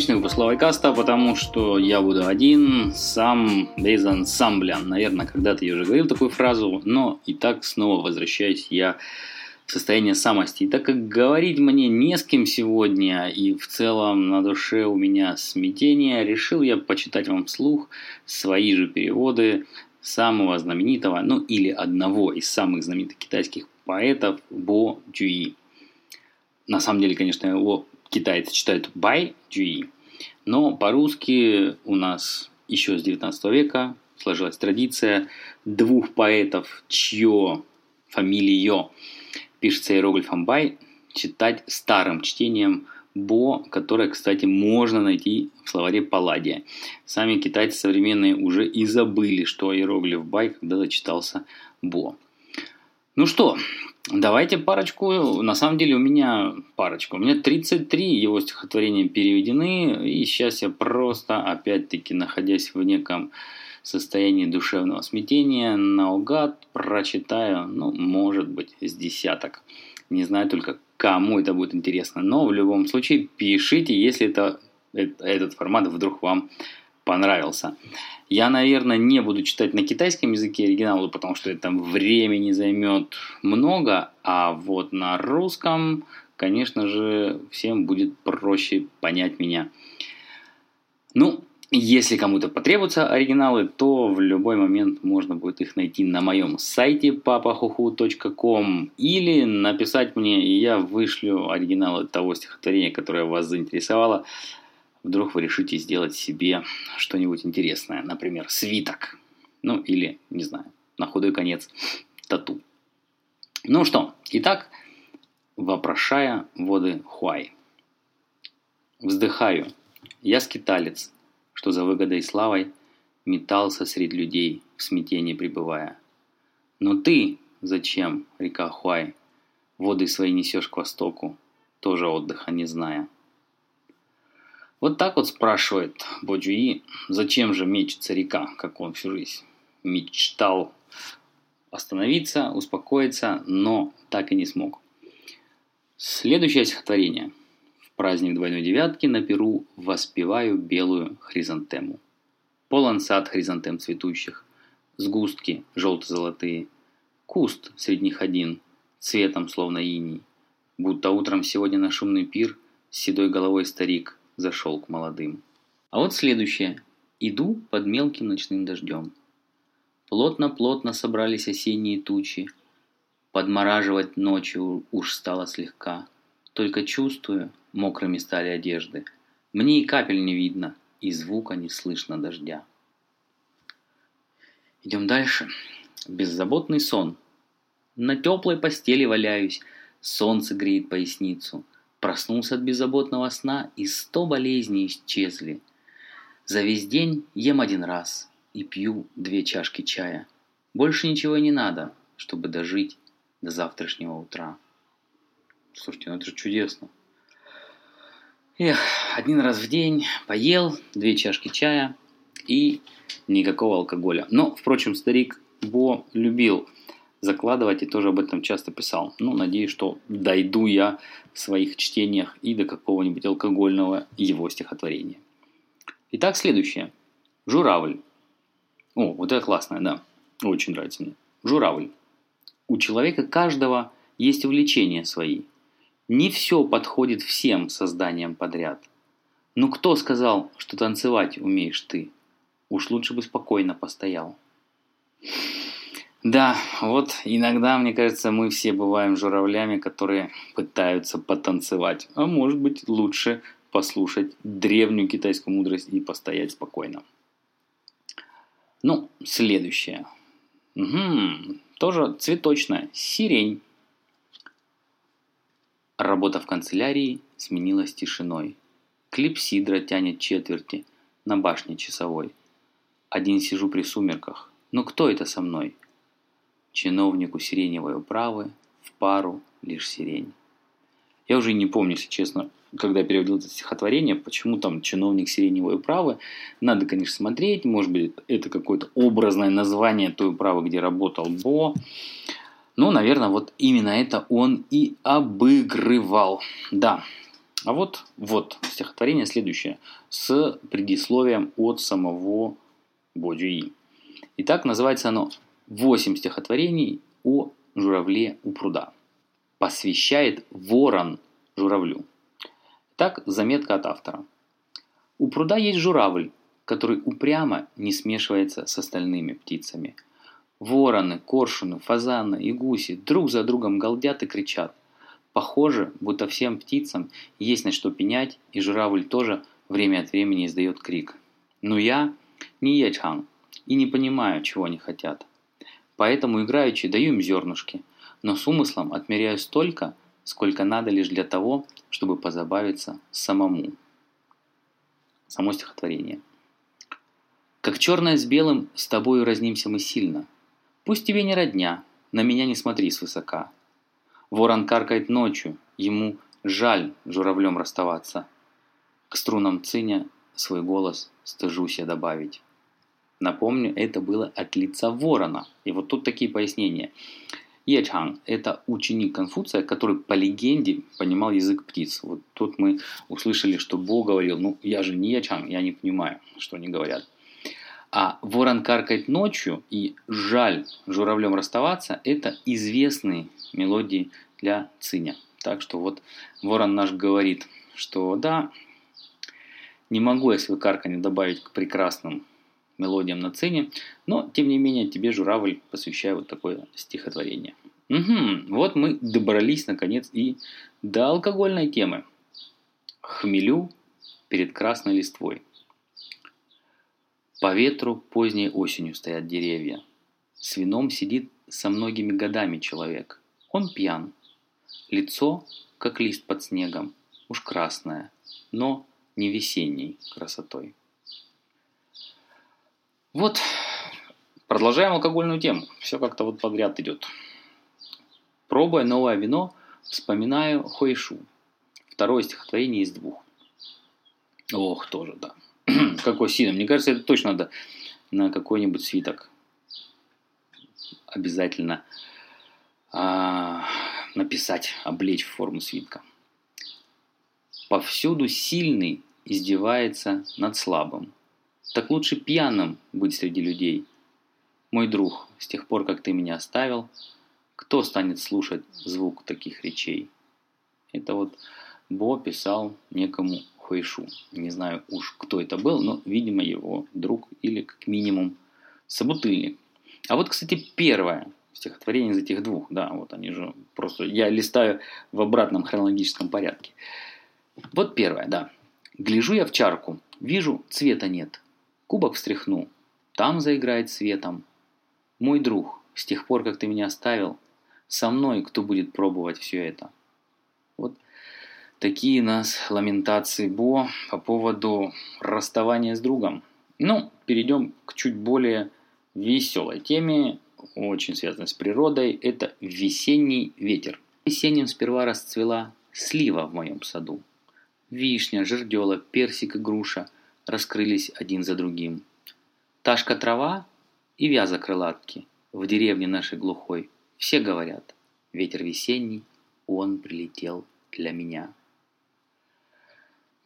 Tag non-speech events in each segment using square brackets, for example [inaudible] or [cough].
научных выпуск каста, потому что я буду один, сам, без ансамбля. Наверное, когда-то я уже говорил такую фразу, но и так снова возвращаюсь я в состояние самости. И так как говорить мне не с кем сегодня, и в целом на душе у меня смятение, решил я почитать вам вслух свои же переводы самого знаменитого, ну или одного из самых знаменитых китайских поэтов Бо Джуи. На самом деле, конечно, его китайцы читают Бай Джуи, но по-русски у нас еще с 19 века сложилась традиция двух поэтов, чье фамилия пишется иероглифом Бай, читать старым чтением Бо, которое, кстати, можно найти в словаре Палладия. Сами китайцы современные уже и забыли, что иероглиф Бай когда-то читался Бо. Ну что, давайте парочку. На самом деле у меня парочка. У меня 33 его стихотворения переведены. И сейчас я просто, опять-таки, находясь в неком состоянии душевного смятения, наугад прочитаю, ну, может быть, с десяток. Не знаю только, кому это будет интересно. Но в любом случае пишите, если это, этот формат вдруг вам понравился. Я, наверное, не буду читать на китайском языке оригиналы, потому что это времени займет много, а вот на русском, конечно же, всем будет проще понять меня. Ну, если кому-то потребуются оригиналы, то в любой момент можно будет их найти на моем сайте papahuhu.com или написать мне, и я вышлю оригиналы того стихотворения, которое вас заинтересовало Вдруг вы решите сделать себе что-нибудь интересное, например, свиток. Ну или, не знаю, на худой конец тату. Ну что, итак, вопрошая воды Хуай. Вздыхаю, я скиталец, что за выгодой и славой метался среди людей, в смятении пребывая. Но ты зачем, река Хуай, воды свои несешь к востоку, тоже отдыха не зная? Вот так вот спрашивает Боджуи, зачем же мечется река, как он всю жизнь мечтал остановиться, успокоиться, но так и не смог. Следующее стихотворение. В праздник двойной девятки на Перу воспеваю белую хризантему. Полон сад хризантем цветущих, сгустки желто-золотые, куст среди них один, цветом словно иней. Будто утром сегодня на шумный пир с седой головой старик – зашел к молодым. А вот следующее. Иду под мелким ночным дождем. Плотно-плотно собрались осенние тучи. Подмораживать ночью уж стало слегка. Только чувствую, мокрыми стали одежды. Мне и капель не видно, и звука не слышно дождя. Идем дальше. Беззаботный сон. На теплой постели валяюсь, солнце греет поясницу. Проснулся от беззаботного сна, и сто болезней исчезли. За весь день ем один раз и пью две чашки чая. Больше ничего не надо, чтобы дожить до завтрашнего утра. Слушайте, ну это же чудесно. Эх, один раз в день поел, две чашки чая и никакого алкоголя. Но, впрочем, старик Бо любил закладывать и тоже об этом часто писал. Ну, надеюсь, что дойду я в своих чтениях и до какого-нибудь алкогольного его стихотворения. Итак, следующее. Журавль. О, вот это классное, да. Очень нравится мне. Журавль. У человека каждого есть увлечения свои. Не все подходит всем созданиям подряд. Ну кто сказал, что танцевать умеешь ты? Уж лучше бы спокойно постоял. Да, вот иногда, мне кажется, мы все бываем журавлями, которые пытаются потанцевать. А может быть, лучше послушать древнюю китайскую мудрость и постоять спокойно. Ну, следующее. Угу, тоже цветочная. Сирень. Работа в канцелярии сменилась тишиной. Клипсидра тянет четверти на башне часовой. Один сижу при сумерках. Но кто это со мной? Чиновнику сиреневой управы, в пару лишь сирень. Я уже не помню, если честно, когда переводил это стихотворение, почему там чиновник сиреневой управы. Надо, конечно, смотреть, может быть, это какое-то образное название той управы, где работал Бо. Но, наверное, вот именно это он и обыгрывал. Да, А вот, вот стихотворение следующее, с предисловием от самого Бодюи. Итак, называется оно «Восемь стихотворений о журавле у пруда». Посвящает ворон журавлю. Так, заметка от автора. У пруда есть журавль, который упрямо не смешивается с остальными птицами. Вороны, коршуны, фазаны и гуси друг за другом галдят и кричат. Похоже, будто всем птицам есть на что пенять, и журавль тоже время от времени издает крик. Но я не Ячхан и не понимаю, чего они хотят. Поэтому играючи даю им зернышки, но с умыслом отмеряю столько, сколько надо лишь для того, чтобы позабавиться самому. Само стихотворение. Как черное с белым, с тобою разнимся мы сильно. Пусть тебе не родня, на меня не смотри свысока. Ворон каркает ночью, ему жаль журавлем расставаться. К струнам циня свой голос стыжусь я добавить. Напомню, это было от лица ворона. И вот тут такие пояснения. Ечхан – это ученик Конфуция, который по легенде понимал язык птиц. Вот тут мы услышали, что Бог говорил, ну я же не Ечхан, я не понимаю, что они говорят. А ворон каркает ночью и жаль журавлем расставаться – это известные мелодии для циня. Так что вот ворон наш говорит, что да, не могу я свой карканье добавить к прекрасным мелодиям на цине, но тем не менее тебе, журавль, посвящаю вот такое стихотворение. Угу, вот мы добрались наконец и до алкогольной темы. Хмелю перед красной листвой. По ветру поздней осенью стоят деревья. С вином сидит со многими годами человек. Он пьян. Лицо, как лист под снегом, уж красное, но не весенней красотой. Вот, продолжаем алкогольную тему. Все как-то вот подряд идет. Пробуя новое вино, вспоминаю Хойшу. Второе стихотворение из двух. Ох, тоже, да. [clears throat] какой сильный. Мне кажется, это точно надо на какой-нибудь свиток обязательно а, написать, облечь в форму свитка. Повсюду сильный издевается над слабым. Так лучше пьяным быть среди людей. Мой друг, с тех пор, как ты меня оставил, кто станет слушать звук таких речей? Это вот Бо писал некому Хуэйшу. Не знаю уж, кто это был, но, видимо, его друг или, как минимум, собутыльник. А вот, кстати, первое стихотворение из этих двух. Да, вот они же просто... Я листаю в обратном хронологическом порядке. Вот первое, да. Гляжу я в чарку, вижу, цвета нет. Кубок встряхну, там заиграет светом. Мой друг, с тех пор, как ты меня оставил, со мной кто будет пробовать все это? Вот такие нас ламентации Бо по поводу расставания с другом. Ну, перейдем к чуть более веселой теме, очень связанной с природой. Это весенний ветер. Весенним сперва расцвела слива в моем саду. Вишня, жердела, персик и груша раскрылись один за другим. Ташка трава и вяза крылатки в деревне нашей глухой. Все говорят, ветер весенний, он прилетел для меня.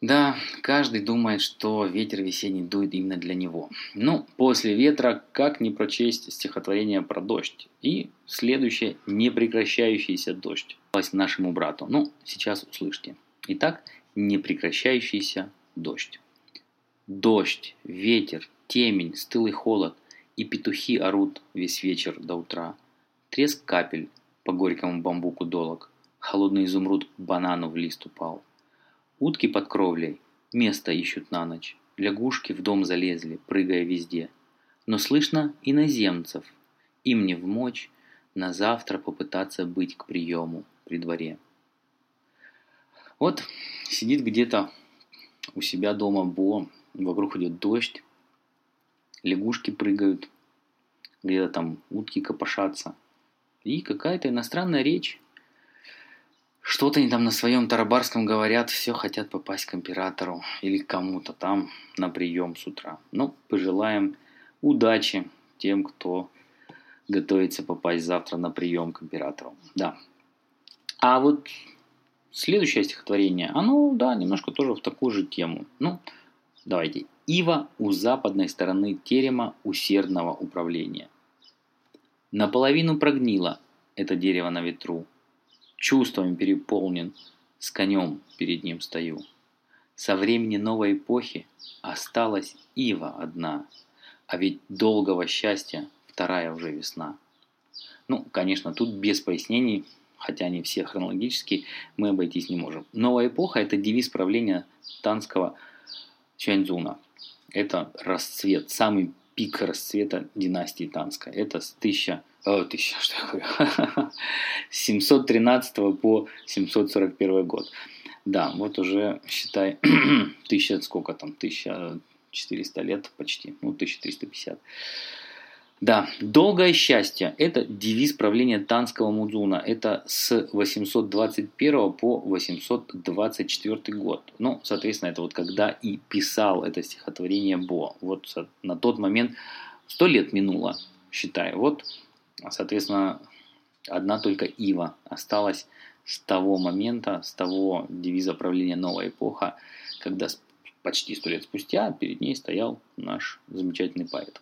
Да, каждый думает, что ветер весенний дует именно для него. Ну, после ветра как не прочесть стихотворение про дождь? И следующее непрекращающийся дождь. Нашему брату. Ну, сейчас услышьте. Итак, непрекращающийся дождь. Дождь, ветер, темень, стылый холод, и петухи орут весь вечер до утра. Треск капель по горькому бамбуку долог, холодный изумруд к банану в лист упал – Утки под кровлей место ищут на ночь. Лягушки в дом залезли, прыгая везде. Но слышно иноземцев. Им не вмочь на завтра попытаться быть к приему при дворе. Вот сидит где-то у себя дома Бо, вокруг идет дождь, лягушки прыгают, где-то там утки копошатся. И какая-то иностранная речь что-то они там на своем тарабарском говорят, все хотят попасть к императору или к кому-то там на прием с утра. Ну, пожелаем удачи тем, кто готовится попасть завтра на прием к императору. Да. А вот следующее стихотворение, оно, да, немножко тоже в такую же тему. Ну, давайте. Ива у западной стороны терема усердного управления. Наполовину прогнило это дерево на ветру. Чувствами переполнен, с конем перед ним стою. Со времени новой эпохи осталась ива одна, а ведь долгого счастья вторая уже весна. Ну, конечно, тут без пояснений, хотя они все хронологические, мы обойтись не можем. Новая эпоха – это девиз правления танского Чуаньцзуна. Это расцвет, самый пик расцвета династии Танской. Это с 1000, э, 1000 что я говорю, 713 по 741 год. Да, вот уже, считай, [clears throat] тысяча, сколько там, 1400 лет почти, ну, 1350. Да, долгое счастье – это девиз правления Танского Мудзуна. Это с 821 по 824 год. Ну, соответственно, это вот когда и писал это стихотворение Бо. Вот на тот момент сто лет минуло, считаю. Вот, соответственно, одна только Ива осталась с того момента, с того девиза правления «Новая эпоха», когда почти сто лет спустя перед ней стоял наш замечательный поэт.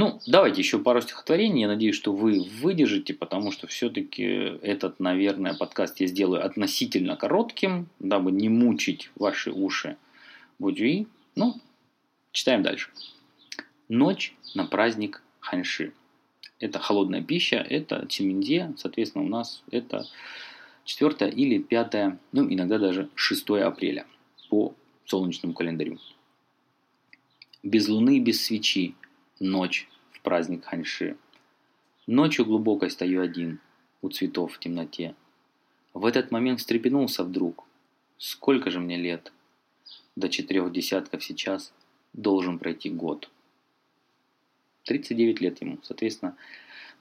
Ну, давайте еще пару стихотворений. Я надеюсь, что вы выдержите, потому что все-таки этот, наверное, подкаст я сделаю относительно коротким, дабы не мучить ваши уши Будюи. Ну, читаем дальше. Ночь на праздник Ханьши это холодная пища, это Чиминде, соответственно, у нас это 4 или 5, ну, иногда даже 6 апреля по солнечному календарю. Без луны, без свечи, ночь в праздник Ханьши. Ночью глубокой стою один, у цветов в темноте. В этот момент встрепенулся вдруг. Сколько же мне лет? До четырех десятков сейчас должен пройти год. 39 лет ему, соответственно,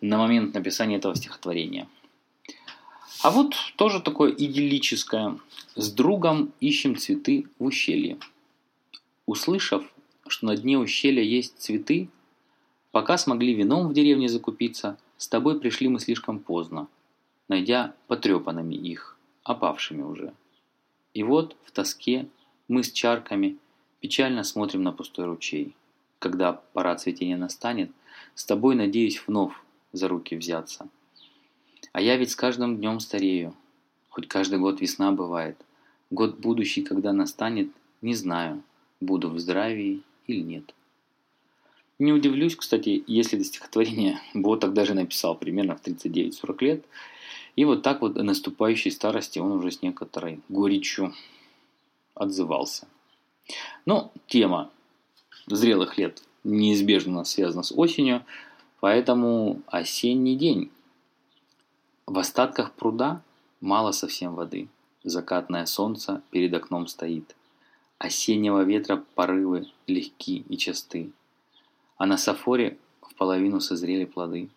на момент написания этого стихотворения. А вот тоже такое идиллическое. С другом ищем цветы в ущелье. Услышав, что на дне ущелья есть цветы, пока смогли вином в деревне закупиться, с тобой пришли мы слишком поздно, найдя потрепанными их, опавшими уже. И вот в тоске мы с чарками печально смотрим на пустой ручей когда пора цветения настанет, с тобой надеюсь вновь за руки взяться. А я ведь с каждым днем старею, хоть каждый год весна бывает. Год будущий, когда настанет, не знаю, буду в здравии или нет. Не удивлюсь, кстати, если это стихотворение [laughs] Бо тогда же написал примерно в 39-40 лет. И вот так вот о наступающей старости он уже с некоторой горечью отзывался. Но тема зрелых лет неизбежно связано с осенью, поэтому осенний день. В остатках пруда мало совсем воды. Закатное солнце перед окном стоит. Осеннего ветра порывы легки и часты. А на сафоре в половину созрели плоды.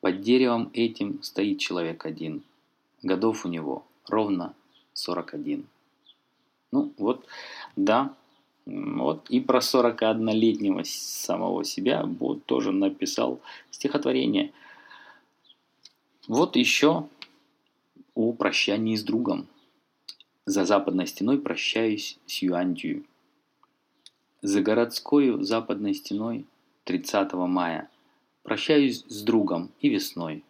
Под деревом этим стоит человек один. Годов у него ровно 41. Ну вот, да, вот и про 41-летнего самого себя Бот тоже написал стихотворение. Вот еще о прощании с другом. За западной стеной прощаюсь с Юандию. За городской западной стеной 30 мая прощаюсь с другом и весной,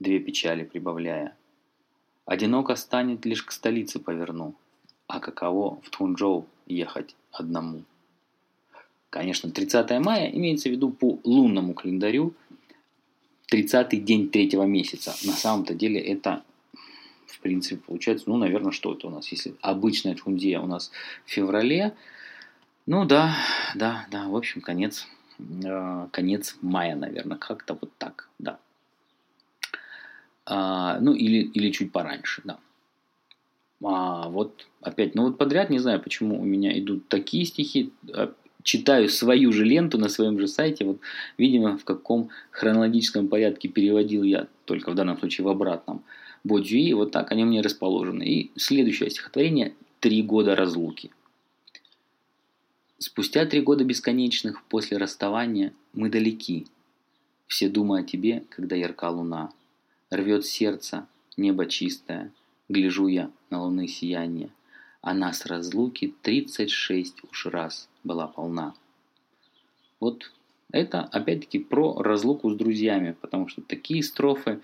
две печали прибавляя. Одиноко станет лишь к столице поверну, а каково в Тунчжоу ехать одному. Конечно, 30 мая имеется в виду по лунному календарю 30 день третьего месяца. На самом-то деле это, в принципе, получается, ну, наверное, что это у нас? Если обычная Чундия у нас в феврале, ну да, да, да, в общем, конец, конец мая, наверное, как-то вот так, да. А, ну, или, или чуть пораньше, да. А вот опять, ну вот подряд, не знаю, почему у меня идут такие стихи, а, читаю свою же ленту на своем же сайте, вот, видимо, в каком хронологическом порядке переводил я, только в данном случае в обратном, Боджи, вот так они у меня расположены. И следующее стихотворение «Три года разлуки». Спустя три года бесконечных после расставания мы далеки. Все думают о тебе, когда ярка луна. Рвет сердце, небо чистое – гляжу я на луны сияние, а нас разлуки тридцать шесть уж раз была полна. Вот это опять-таки про разлуку с друзьями, потому что такие строфы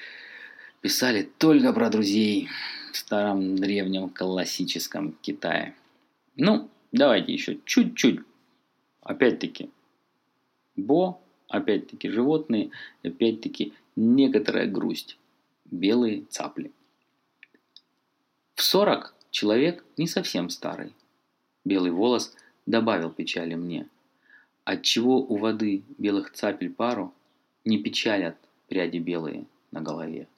писали только про друзей в старом древнем классическом Китае. Ну, давайте еще чуть-чуть. Опять-таки, Бо, опять-таки животные, опять-таки некоторая грусть. Белые цапли. В 40 человек не совсем старый. Белый волос добавил печали мне. Отчего у воды белых цапель пару не печалят пряди белые на голове.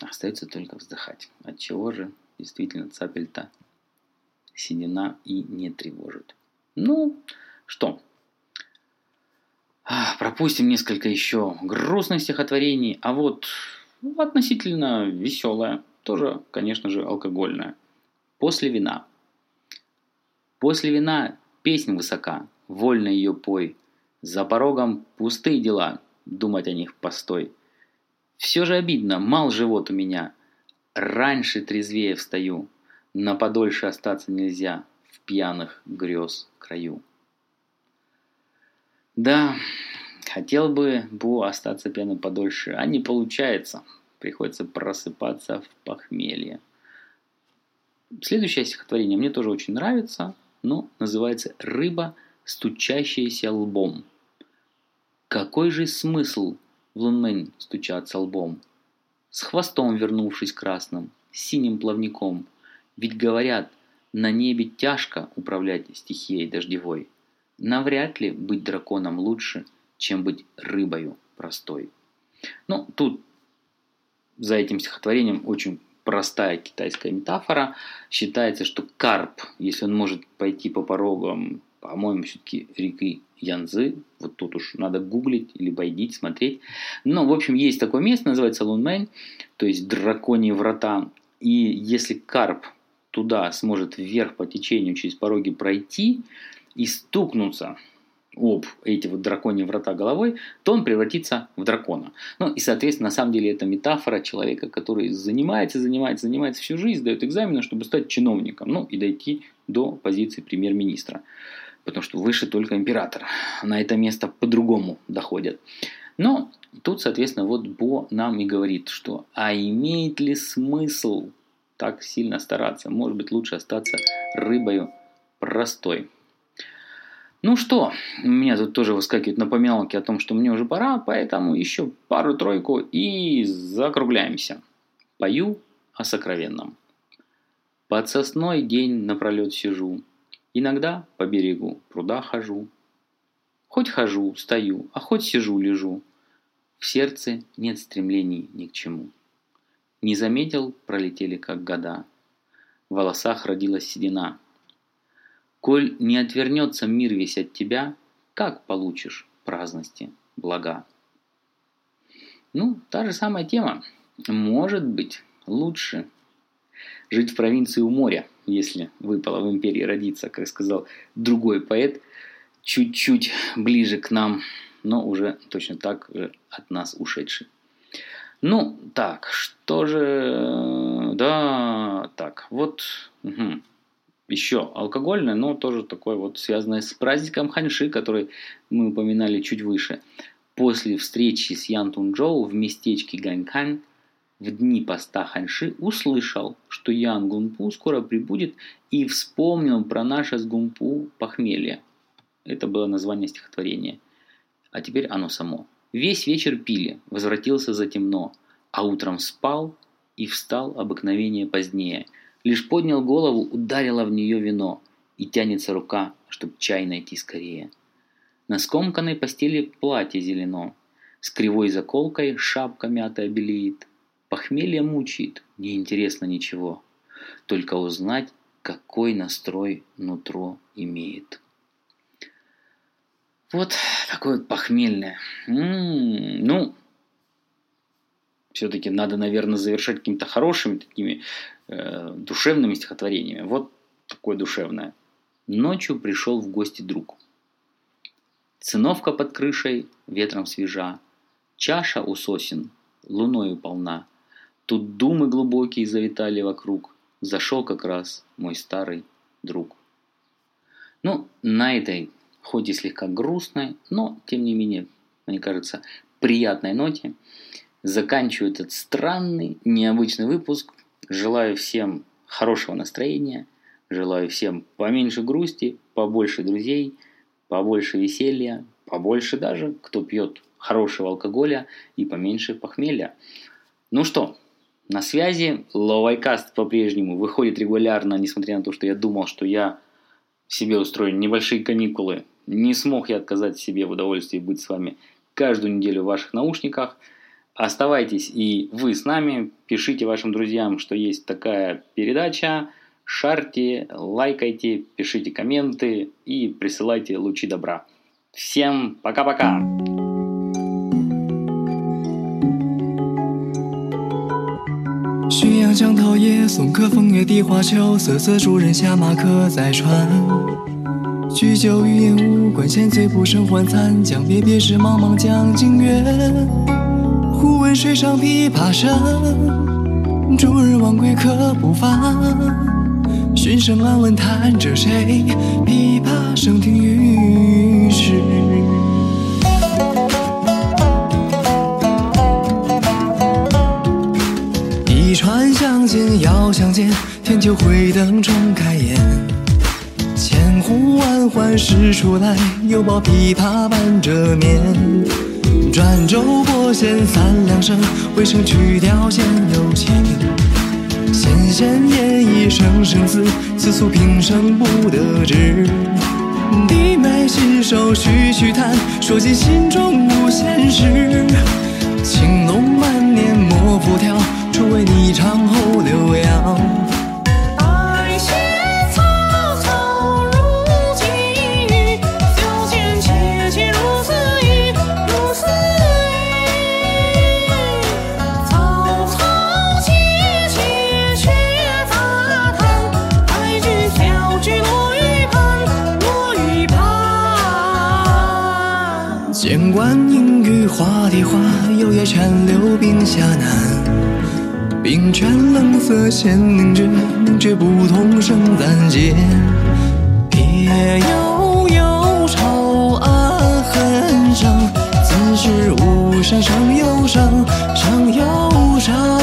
Остается только вздыхать. Отчего же действительно цапель-то седина и не тревожит. Ну, что, пропустим несколько еще грустных стихотворений, а вот относительно веселое, тоже, конечно же, алкогольное. После вина. После вина песнь высока, вольно ее пой. За порогом пустые дела, думать о них постой. Все же обидно, мал живот у меня. Раньше трезвее встаю, на подольше остаться нельзя в пьяных грез краю. Да, хотел бы Бу остаться пьяным подольше, а не получается. Приходится просыпаться в похмелье. Следующее стихотворение мне тоже очень нравится, но называется «Рыба, стучащаяся лбом». Какой же смысл в лунмень стучаться лбом? С хвостом вернувшись красным, с синим плавником. Ведь говорят, на небе тяжко управлять стихией дождевой. Навряд ли быть драконом лучше, чем быть рыбою простой. Ну, тут за этим стихотворением очень простая китайская метафора. Считается, что карп, если он может пойти по порогам, по-моему, все-таки реки Янзы, вот тут уж надо гуглить или байдить, смотреть. Но, в общем, есть такое место, называется Лунмэнь, то есть драконьи врата. И если карп туда сможет вверх по течению через пороги пройти и стукнуться об эти вот драконьи врата головой, то он превратится в дракона. Ну и, соответственно, на самом деле это метафора человека, который занимается, занимается, занимается всю жизнь, сдает экзамены, чтобы стать чиновником, ну и дойти до позиции премьер-министра. Потому что выше только император. На это место по-другому доходят. Но тут, соответственно, вот Бо нам и говорит, что а имеет ли смысл так сильно стараться? Может быть, лучше остаться рыбою простой. Ну что, у меня тут тоже выскакивают напоминалки о том, что мне уже пора, поэтому еще пару-тройку и закругляемся. Пою о сокровенном. Под сосной день напролет сижу, иногда по берегу пруда хожу. Хоть хожу, стою, а хоть сижу, лежу. В сердце нет стремлений ни к чему. Не заметил, пролетели как года. В волосах родилась седина – Коль не отвернется мир весь от тебя, как получишь праздности блага? Ну, та же самая тема. Может быть, лучше жить в провинции у моря, если выпало в империи родиться, как сказал другой поэт, чуть-чуть ближе к нам, но уже точно так же от нас ушедший. Ну, так, что же... Да, так, вот... Угу еще алкогольное, но тоже такое вот связанное с праздником Ханьши, который мы упоминали чуть выше. После встречи с Ян Тунчжоу в местечке Ганькань в дни поста Ханьши услышал, что Ян Гунпу скоро прибудет и вспомнил про наше с Гунпу похмелье. Это было название стихотворения. А теперь оно само. Весь вечер пили, возвратился за темно, а утром спал и встал обыкновение позднее – Лишь поднял голову, ударило в нее вино, и тянется рука, чтоб чай найти скорее. На скомканной постели платье зелено, с кривой заколкой шапка мятая белеет. Похмелье мучает, неинтересно ничего, только узнать, какой настрой нутро имеет. Вот такое вот похмельное. М-м-м, ну, все-таки надо, наверное, завершать какими-то хорошими такими э, душевными стихотворениями. Вот такое душевное. Ночью пришел в гости друг. Циновка под крышей ветром свежа, чаша у сосен луною полна. Тут думы глубокие завитали вокруг. Зашел как раз мой старый друг. Ну, на этой, хоть и слегка грустной, но, тем не менее, мне кажется, приятной ноте, заканчиваю этот странный, необычный выпуск. Желаю всем хорошего настроения, желаю всем поменьше грусти, побольше друзей, побольше веселья, побольше даже, кто пьет хорошего алкоголя и поменьше похмелья. Ну что, на связи. Ловайкаст по-прежнему выходит регулярно, несмотря на то, что я думал, что я себе устрою небольшие каникулы. Не смог я отказать себе в удовольствии быть с вами каждую неделю в ваших наушниках. Оставайтесь и вы с нами. Пишите вашим друзьям, что есть такая передача. Шарьте, лайкайте, пишите комменты и присылайте лучи добра. Всем пока-пока! 江涛夜，送客风月荻花秋，瑟瑟主人下马客在船。举酒欲饮无关，闲醉不胜还残。将别别时，茫茫江浸月。忽闻水上琵琶声，主人忘归客不发。寻声暗问弹者谁？琵琶声停欲时。一船相见要相见，天秋会灯重开颜。千呼万唤始出来，犹抱琵琶半遮面。转轴拨弦三两声，未成曲调先有情。弦弦掩抑声声思，此诉平生不得志。低眉信手徐徐弹，说尽心中无限事。青龙满面莫浮挑。为你唱后留摇，爱写草草如寄语，酒间切切如似语，如似语。草草切切却杂谈，爱句小句落玉盘，落玉盘。剑关阴雨花的花，幽夜泉流冰下难。冰泉冷涩弦凝绝凝绝不通声暂歇。别有幽愁暗恨生此时无声胜有声胜有声。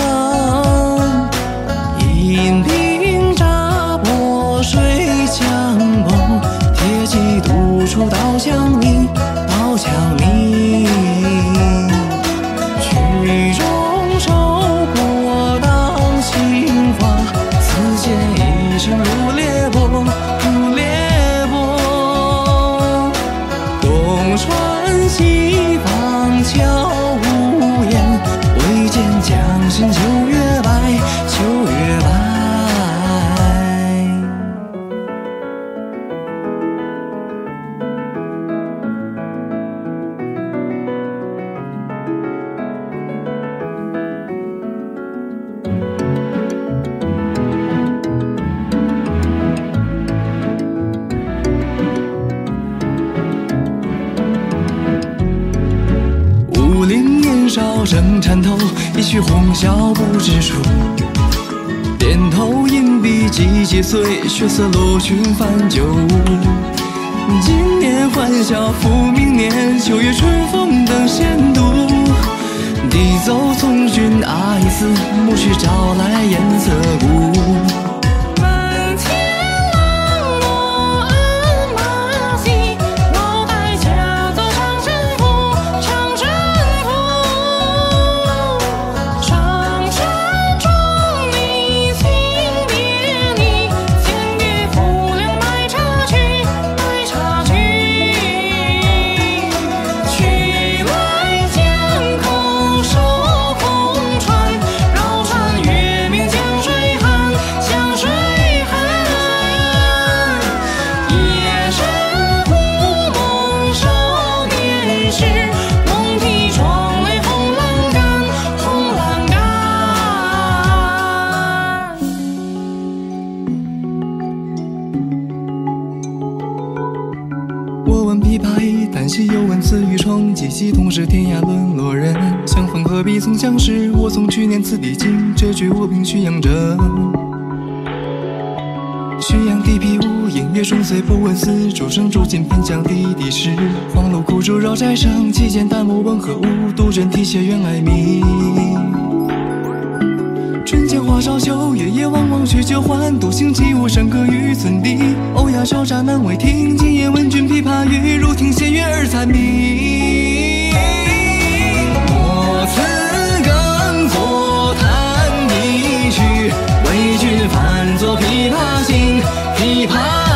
醉，血色罗裙翻酒污。今年欢笑复明年，秋月春风等闲度。低奏从军阿依寺，暮去朝来颜色故。我闻琵琶已弹叹息，又问此与冲击系同是天涯沦落人。相逢何必曾相识？我从去年此地经，这句我凭虚扬着。浔阳地皮屋，烟月中岁不问丝，竹声竹尽偏将地地湿。黄芦苦竹绕宅生，其间淡漠问何物？杜鹃啼血愿爱鸣。春江花朝秋，月夜望望取酒欢，独行起舞山歌与村笛。欧亚少乍难为听，今夜闻君琵琶语，如听仙乐耳暂明。我此更作弹一曲，为君翻作琵琶行，琵琶